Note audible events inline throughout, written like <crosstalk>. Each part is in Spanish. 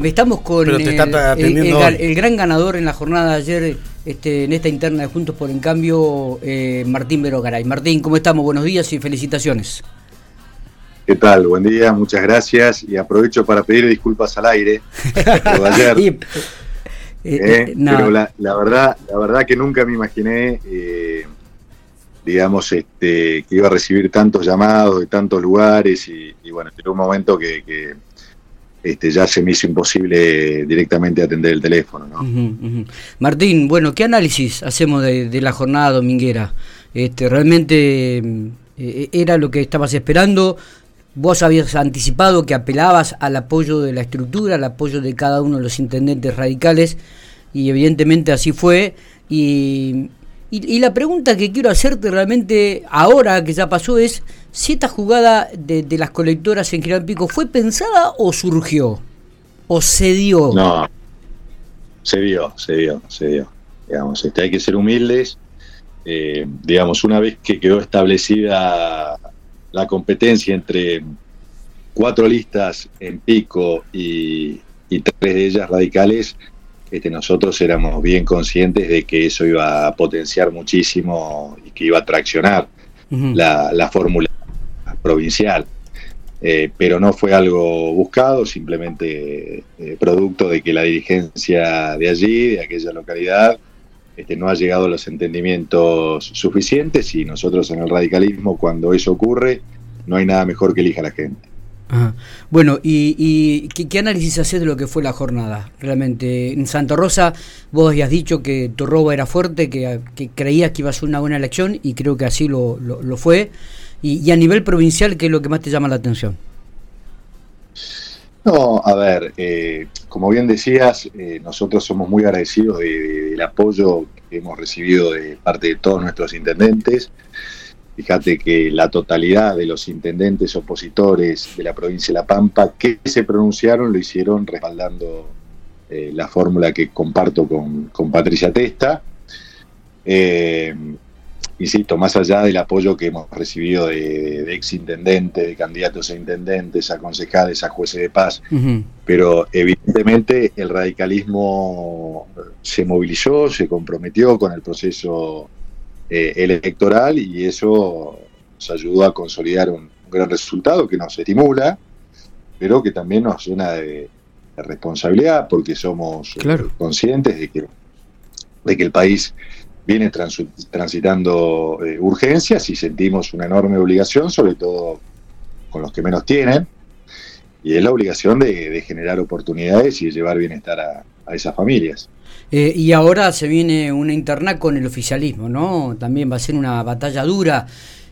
Estamos con el, el, gran ganador en la jornada de ayer, este, en esta interna de Juntos por en Cambio, eh, Martín Verogaray. Martín, ¿cómo estamos? Buenos días y felicitaciones. ¿Qué tal? Buen día, muchas gracias y aprovecho para pedir disculpas al aire por ayer. <laughs> Eh, eh, pero la, verdad, la verdad que nunca me imaginé, digamos, este, que iba a recibir tantos llamados de tantos lugares y, bueno, en un momento que este, ya se me hizo imposible directamente atender el teléfono. Martín, bueno, ¿qué análisis hacemos de, la jornada dominguera? Este, ¿Realmente eh, era lo que estabas esperando? Vos habías anticipado que apelabas al apoyo de la estructura, al apoyo de cada uno de los intendentes radicales, y evidentemente así fue. Y, y, la pregunta que quiero hacerte realmente ahora que ya pasó es si esta jugada de, las colectoras en General Pico fue pensada o surgió o se dio. No, se dio, se dio, se dio. Digamos, este, hay que ser humildes. Eh, digamos, una vez que quedó establecida la competencia entre cuatro listas en Pico y, y tres de ellas radicales, este, nosotros éramos bien conscientes de que eso iba a potenciar muchísimo y que iba a traccionar la, fórmula provincial. Eh, pero no fue algo buscado, simplemente eh, producto de que la dirigencia de allí, de aquella localidad, este, no ha llegado a los entendimientos suficientes y nosotros en el radicalismo, cuando eso ocurre, no hay nada mejor que elija la gente. Bueno, ¿y, ¿qué, análisis haces de lo que fue la jornada? Realmente, en Santa Rosa vos habías dicho que tu robo era fuerte, que, creías que iba a ser una buena elección y creo que así lo, lo, fue. Y, a nivel provincial, ¿qué es lo que más te llama la atención? No, a ver, eh, como bien decías, eh, nosotros somos muy agradecidos del apoyo que hemos recibido de parte de todos nuestros intendentes. Fíjate que la totalidad de los intendentes opositores de la provincia de La Pampa que se pronunciaron lo hicieron respaldando eh, la fórmula que comparto con, Patricia Testa. Eh, insisto, más allá del apoyo que hemos recibido de, ex intendentes, de candidatos a intendentes, a concejales, a jueces de paz, pero evidentemente el radicalismo se movilizó, se comprometió con el proceso eh, electoral y eso nos ayudó a consolidar un, gran resultado que nos estimula, pero que también nos llena de, responsabilidad porque somos eh, conscientes de que, de que el país viene transitando eh, urgencias y sentimos una enorme obligación, sobre todo con los que menos tienen, y es la obligación de, generar oportunidades y de llevar bienestar a esas familias. Eh, y ahora se viene una interna con el oficialismo, ¿no? También va a ser una batalla dura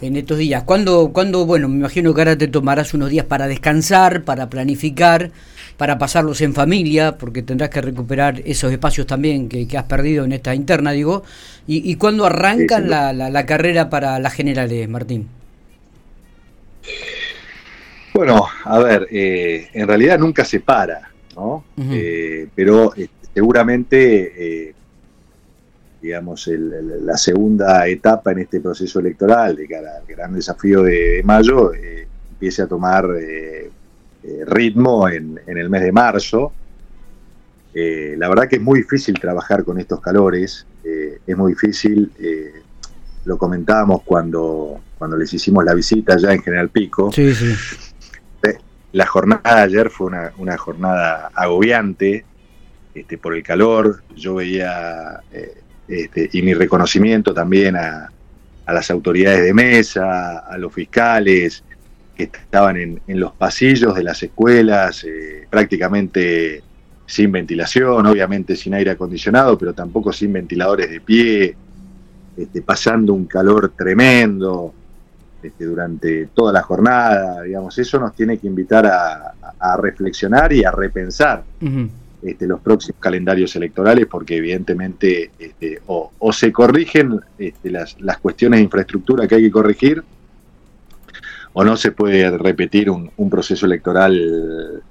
en estos días. ¿Cuándo, cuando, bueno, me imagino que ahora te tomarás unos días para descansar, para planificar, para pasarlos en familia, porque tendrás que recuperar esos espacios también que, has perdido en esta interna, digo. ¿Y, y cuándo arrancan la, la, carrera para las generales, Martín? Bueno, a ver, eh, en realidad nunca se para, ¿no? Eh, pero seguramente, eh, digamos, la segunda etapa en este proceso electoral, de cara al gran desafío de, mayo, eh, empiece a tomar eh, ritmo en, el mes de marzo. la verdad que es muy difícil trabajar con estos calores, es muy difícil, lo comentábamos cuando, cuando les hicimos la visita ya en General Pico. Sí, sí. La jornada de ayer fue una, una jornada agobiante, este, por el calor, yo veía, eh, este, y mi reconocimiento también a, las autoridades de mesa, a los fiscales que estaban en, los pasillos de las escuelas, eh, prácticamente sin ventilación, obviamente sin aire acondicionado, pero tampoco sin ventiladores de pie, este, pasando un calor tremendo durante toda la jornada, digamos, eso nos tiene que invitar a, reflexionar y a repensar. Este, los próximos calendarios electorales, porque evidentemente este, o, se corrigen este, las, cuestiones de infraestructura que hay que corregir, o no se puede repetir un, proceso electoral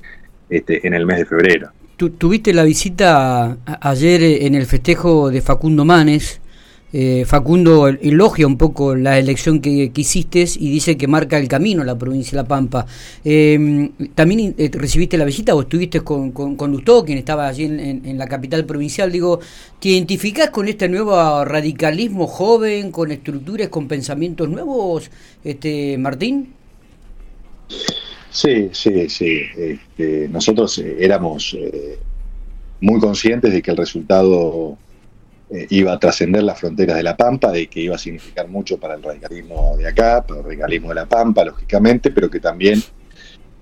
este, en el mes de febrero. tuviste la visita ayer en el festejo de Facundo Manes, eh, Facundo elogia un poco la elección que, hiciste y dice que marca el camino la provincia de La Pampa. Em, ¿También eh, recibiste la visita o estuviste con, con, Lustó, quien estaba allí en, la capital provincial? Digo, ¿te identificás con este nuevo radicalismo joven, con estructuras, con pensamientos nuevos, este Martín? Sí, sí, sí. Este, nosotros éramos muy conscientes de que el resultado eh, iba a trascender las fronteras de La Pampa, de que iba a significar mucho para el radicalismo de acá, para el radicalismo de La Pampa, lógicamente, pero que también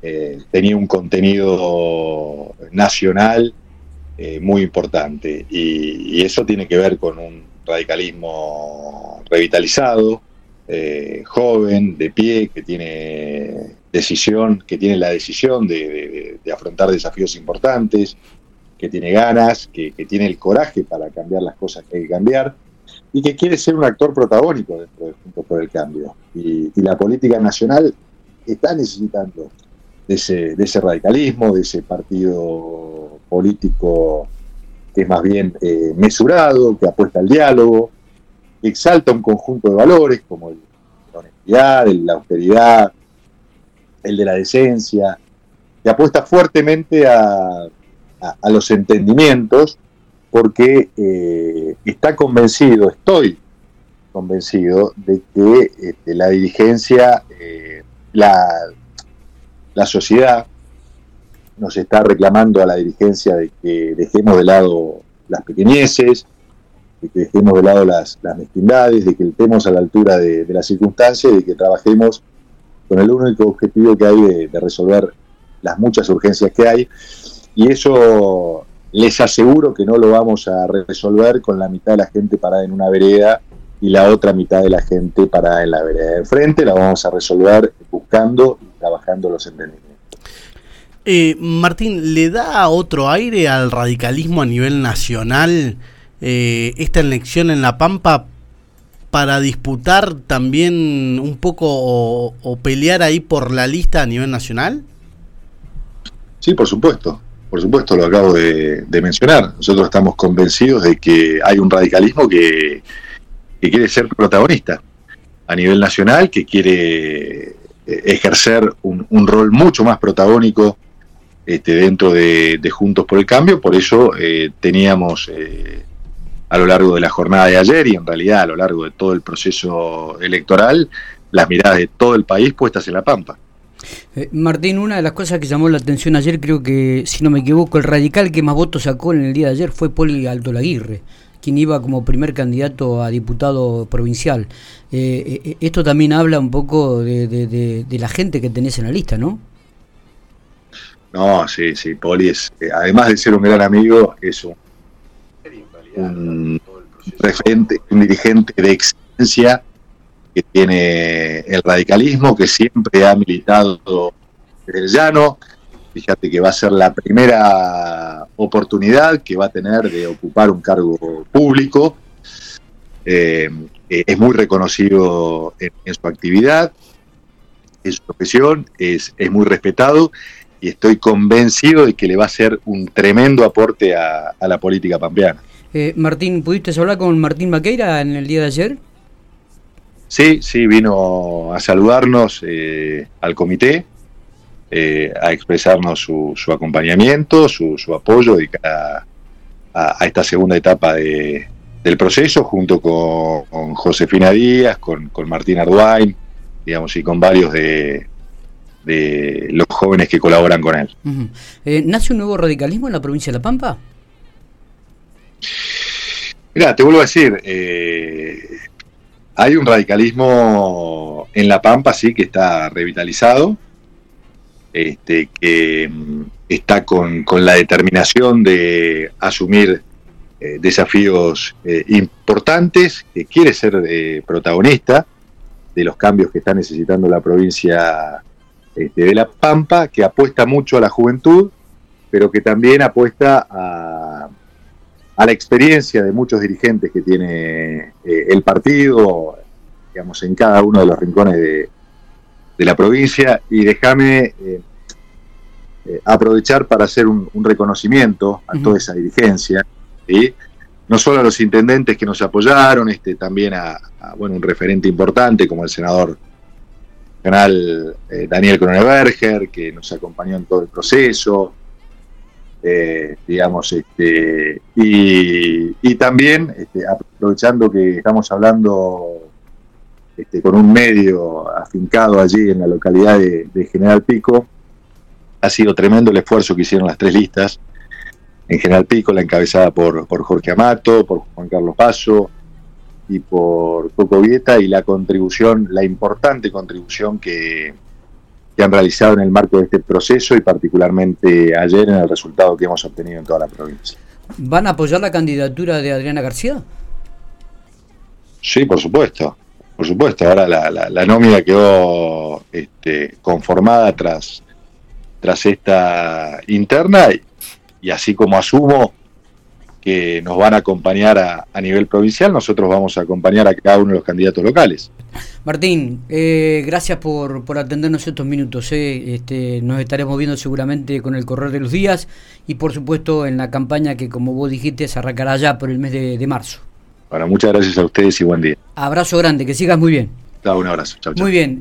eh, tenía un contenido nacional eh, muy importante. Y, eso tiene que ver con un radicalismo revitalizado, joven, de pie, que tiene decisión, que tiene la decisión de afrontar desafíos importantes, que tiene ganas, que, tiene el coraje para cambiar las cosas que hay que cambiar y que quiere ser un actor protagónico dentro de Juntos por el Cambio. Y, la política nacional está necesitando de ese, de ese radicalismo, de ese partido político que es más bien eh, mesurado, que apuesta al diálogo, que exalta un conjunto de valores como el, la honestidad, la austeridad, el de la decencia, que apuesta fuertemente a a, los entendimientos porque eh, está convencido, estoy convencido de que este, la dirigencia, eh, la, la sociedad nos está reclamando a la dirigencia de que dejemos de lado las pequeñeces, de que dejemos de lado las, las mezquindades, de que estemos a la altura de, las circunstancias de que trabajemos con el único objetivo que hay de resolver las muchas urgencias que hay y eso les aseguro que no lo vamos a resolver con la mitad de la gente parada en una vereda y la otra mitad de la gente parada en la vereda de enfrente, la vamos a resolver buscando y trabajando los entendimientos. Eh, Martín, ¿le da otro aire al radicalismo a nivel nacional eh, esta elección en La Pampa para disputar también un poco o pelear ahí por la lista a nivel nacional? Sí, por supuesto por supuesto, lo acabo de, mencionar. Nosotros estamos convencidos de que hay un radicalismo que, quiere ser protagonista a nivel nacional, que quiere eh, ejercer un, rol mucho más protagónico este, dentro de, Juntos por el Cambio. Por eso eh, teníamos eh, a lo largo de la jornada de ayer y en realidad a lo largo de todo el proceso electoral las miradas de todo el país puestas en la Pampa. Eh, Martín, una de las cosas que llamó la atención ayer, creo que, si no me equivoco, el radical que más votos sacó en el día de ayer fue Poli Alto Laguirre, quien iba como primer candidato a diputado provincial. Eh, eh, esto también habla un poco de, la gente que tenés en la lista, ¿no? No, sí, sí, Poli es, además de ser un gran amigo, es un, un referente, un dirigente de excelencia que tiene el radicalismo, que siempre ha militado en el llano. Fíjate que va a ser la primera oportunidad que va a tener de ocupar un cargo público. Eh, es muy reconocido en, su actividad, en su profesión, es, muy respetado y estoy convencido de que le va a ser un tremendo aporte a, la política pampeana. Eh, Martín, ¿pudiste hablar con Martín Maqueira en el día de ayer? Sí, sí, vino a saludarnos eh, al comité, eh, a expresarnos su, acompañamiento, su, apoyo de a, a, esta segunda etapa de, del proceso, junto con, Josefina Díaz, con, Martín Arduin, digamos, y con varios de, de los jóvenes que colaboran con él. Eh, ¿Nace un nuevo radicalismo en la provincia de La Pampa? Mira, te vuelvo a decir, eh, hay un radicalismo en La Pampa, sí, que está revitalizado, este, que mm, está con, la determinación de asumir eh, desafíos eh, importantes, que quiere ser eh, protagonista de los cambios que está necesitando la provincia este, de La Pampa, que apuesta mucho a la juventud, pero que también apuesta a, a la experiencia de muchos dirigentes que tiene eh, el partido, digamos, en cada uno de los rincones de, la provincia. Y déjame eh, eh, aprovechar para hacer un, reconocimiento a toda esa dirigencia. no solo a los intendentes que nos apoyaron, este, también a, bueno, un referente importante como el senador general eh, Daniel Cronenberger, que nos acompañó en todo el proceso, eh, digamos, este, y, también este, aprovechando que estamos hablando este, con un medio afincado allí en la localidad de, General Pico, ha sido tremendo el esfuerzo que hicieron las tres listas. En General Pico, la encabezada por, por Jorge Amato, por Juan Carlos Paso y por Coco Vieta, y la contribución, la importante contribución que, que han realizado en el marco de este proceso y particularmente ayer en el resultado que hemos obtenido en toda la provincia. ¿Van a apoyar la candidatura de Adriana García? Sí, por supuesto, por supuesto. Ahora la, nómina quedó este, conformada tras, tras esta interna y así como asumo que nos van a acompañar a, nivel provincial, nosotros vamos a acompañar a cada uno de los candidatos locales. Martín, eh, gracias por, por, atendernos estos minutos. Eh. Este, nos estaremos viendo seguramente con el correr de los días y por supuesto en la campaña que como vos dijiste se arrancará ya por el mes de, marzo. Bueno, muchas gracias a ustedes y buen día. Abrazo grande, que sigas muy bien. un abrazo. Muy bien.